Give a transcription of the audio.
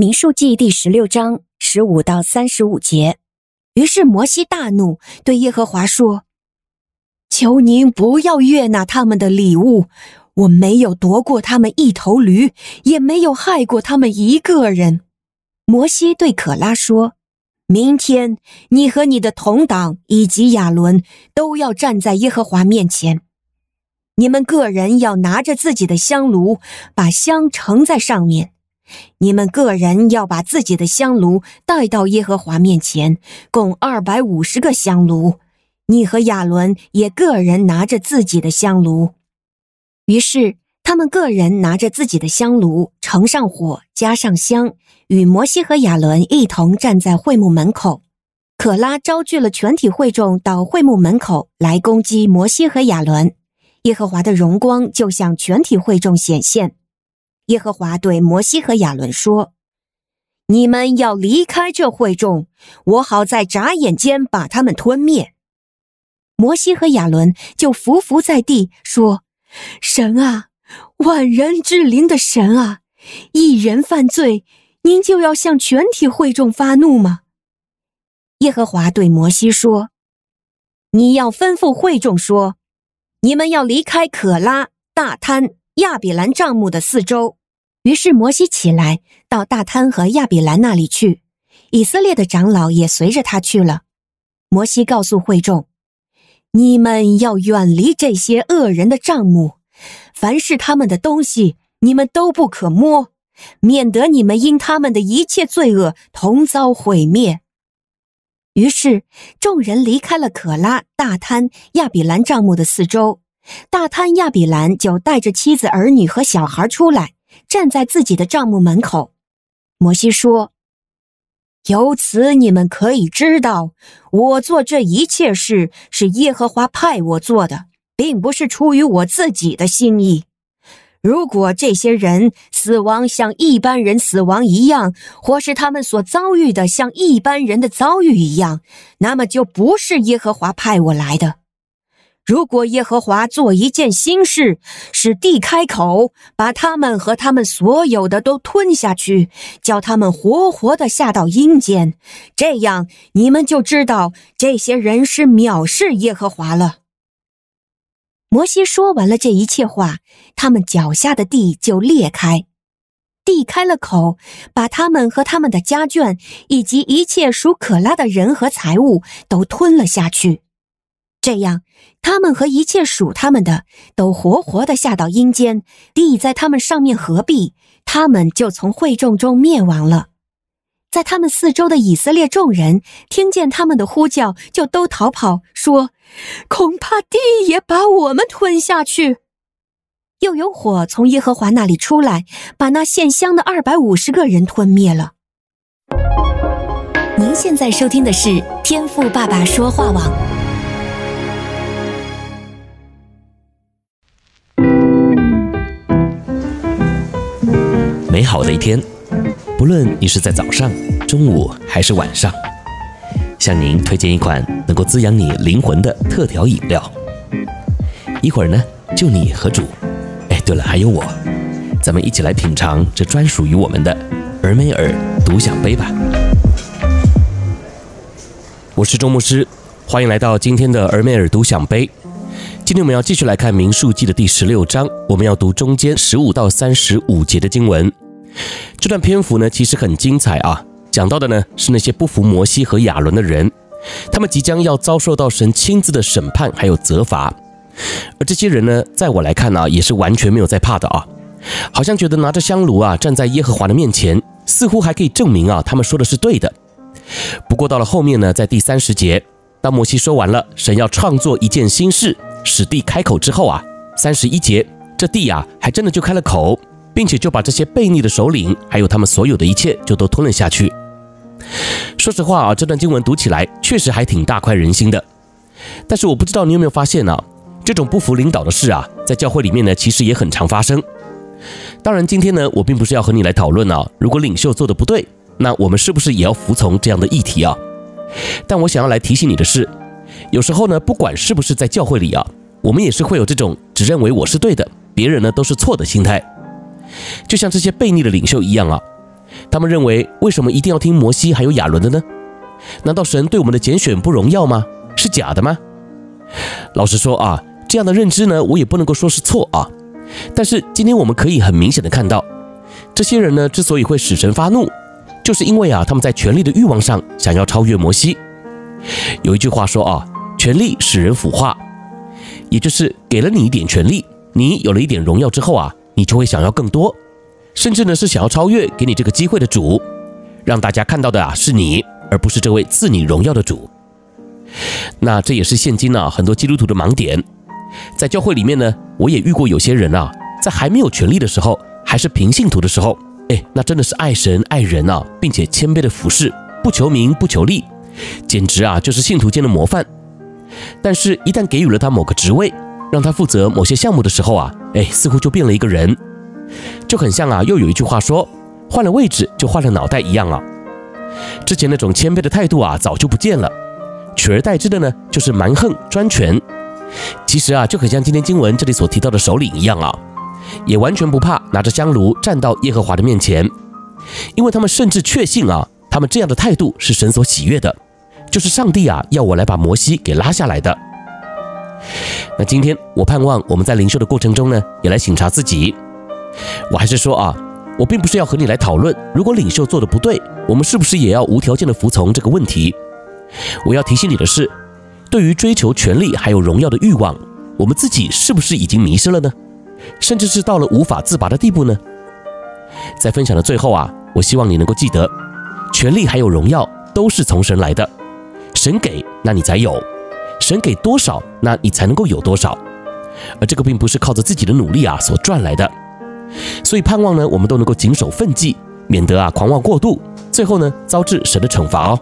民数记第十六章十五到三十五节。于是摩西大怒，对耶和华说：“求您不要悦纳他们的礼物。我没有夺过他们一头驴，也没有害过他们一个人。”摩西对可拉说：“明天你和你的同党以及亚伦都要站在耶和华面前。你们个人要拿着自己的香炉，把香盛在上面。”你们个人要把自己的香炉带到耶和华面前，共二百五十个香炉。你和亚伦也个人拿着自己的香炉。于是他们个人拿着自己的香炉，盛上火，加上香，与摩西和亚伦一同站在会幕门口。可拉招聚了全体会众到会幕门口来攻击摩西和亚伦，耶和华的荣光就向全体会众显现。耶和华对摩西和亚伦说：“你们要离开这会众，我好在眨眼间把他们吞灭。”摩西和亚伦就伏伏在地说：“神啊，万人之灵的神啊，一人犯罪，您就要向全体会众发怒吗？”耶和华对摩西说：“你要吩咐会众说，你们要离开可拉、大坍、亚比兰帐幕的四周。”于是摩西起来，到大坍和亚比兰那里去，以色列的长老也随着他去了。摩西告诉会众：“你们要远离这些恶人的帐幕，凡是他们的东西，你们都不可摸，免得你们因他们的一切罪恶同遭毁灭。”于是众人离开了可拉、大坍、亚比兰帐幕的四周，大坍、亚比兰就带着妻子、儿女和小孩出来。站在自己的帐幕门口，摩西说：“由此你们可以知道，我做这一切事是耶和华派我做的，并不是出于我自己的心意。如果这些人死亡像一般人死亡一样，或是他们所遭遇的像一般人的遭遇一样，那么就不是耶和华派我来的。”如果耶和华做一件新事，使地开口，把他们和他们所有的都吞下去，叫他们活活的下到阴间，这样你们就知道这些人是藐视耶和华了。摩西说完了这一切话，他们脚下的地就裂开，地开了口，把他们和他们的家眷以及一切属可拉的人和财物都吞了下去。这样，他们和一切属他们的都活活的下到阴间，地在他们上面合闭，他们就从会众中灭亡了。在他们四周的以色列众人听见他们的呼叫，就都逃跑，说：“恐怕地也把我们吞下去。”又有火从耶和华那里出来，把那献香的二百五十个人吞灭了。您现在收听的是天赋爸爸说话网。美好的一天，不论你是在早上、中午还是晚上，向您推荐一款能够滋养你灵魂的特调饮料。一会儿呢，就你和主，哎，对了，还有我，咱们一起来品尝这专属于我们的尔梅尔独享杯吧。我是周牧师，欢迎来到今天的尔梅尔独享杯。今天我们要继续来看《民数记》的第十六章，我们要读中间十五到三十五节的经文。这段篇幅呢，其实很精彩啊！讲到的呢是那些不服摩西和亚伦的人，他们即将要遭受到神亲自的审判还有责罚。而这些人呢，在我来看呢、啊，也是完全没有在怕的啊，好像觉得拿着香炉啊，站在耶和华的面前，似乎还可以证明啊，他们说的是对的。不过到了后面呢，在第三十节，当摩西说完了神要创作一件新事，使地开口之后啊，三十一节，这地啊，还真的就开了口。并且就把这些悖逆的首领，还有他们所有的一切，就都吞了下去。说实话啊，这段经文读起来确实还挺大快人心的。但是我不知道你有没有发现呢、这种不服领导的事啊，在教会里面呢，其实也很常发生。当然，今天呢，我并不是要和你来讨论啊，如果领袖做的不对，那我们是不是也要服从这样的议题啊？但我想要来提醒你的是，有时候呢，不管是不是在教会里啊，我们也是会有这种只认为我是对的，别人呢都是错的心态。就像这些悖逆的领袖一样啊，他们认为，为什么一定要听摩西还有亚伦的呢？难道神对我们的拣选不荣耀吗？是假的吗？老实说啊，这样的认知呢，我也不能够说是错啊。但是今天我们可以很明显的看到，这些人呢之所以会使神发怒，就是因为啊他们在权力的欲望上想要超越摩西。有一句话说啊，权力使人腐化，也就是给了你一点权力，你有了一点荣耀之后啊，你就会想要更多，甚至呢是想要超越给你这个机会的主，让大家看到的啊是你，而不是这位赐你荣耀的主。那这也是现今啊很多基督徒的盲点。在教会里面呢，我也遇过有些人啊，在还没有权利的时候，还是平信徒的时候，哎，那真的是爱神爱人啊，并且谦卑的服侍，不求名不求利，简直啊就是信徒间的模范。但是，一旦给予了他某个职位，让他负责某些项目的时候啊，哎，似乎就变了一个人，就很像啊，又有一句话说，换了位置就换了脑袋一样啊。之前那种谦卑的态度啊，早就不见了，取而代之的呢，就是蛮横专权。其实啊，就很像今天经文这里所提到的首领一样啊，也完全不怕拿着香炉站到耶和华的面前，因为他们甚至确信啊，他们这样的态度是神所喜悦的，就是上帝啊要我来把摩西给拉下来的。那今天我盼望我们在灵修的过程中呢，也来省察自己。我还是说啊，我并不是要和你来讨论，如果领袖做的不对，我们是不是也要无条件的服从这个问题。我要提醒你的是。对于追求权力还有荣耀的欲望，我们自己是不是已经迷失了呢？甚至是到了无法自拔的地步呢？在分享的最后啊，我希望你能够记得，权力还有荣耀都是从神来的，神给，那你才有；神给多少，那你才能够有多少。而这个并不是靠着自己的努力啊所赚来的。所以盼望呢，我们都能够谨守分际，免得啊狂妄过度，最后呢遭致神的惩罚哦。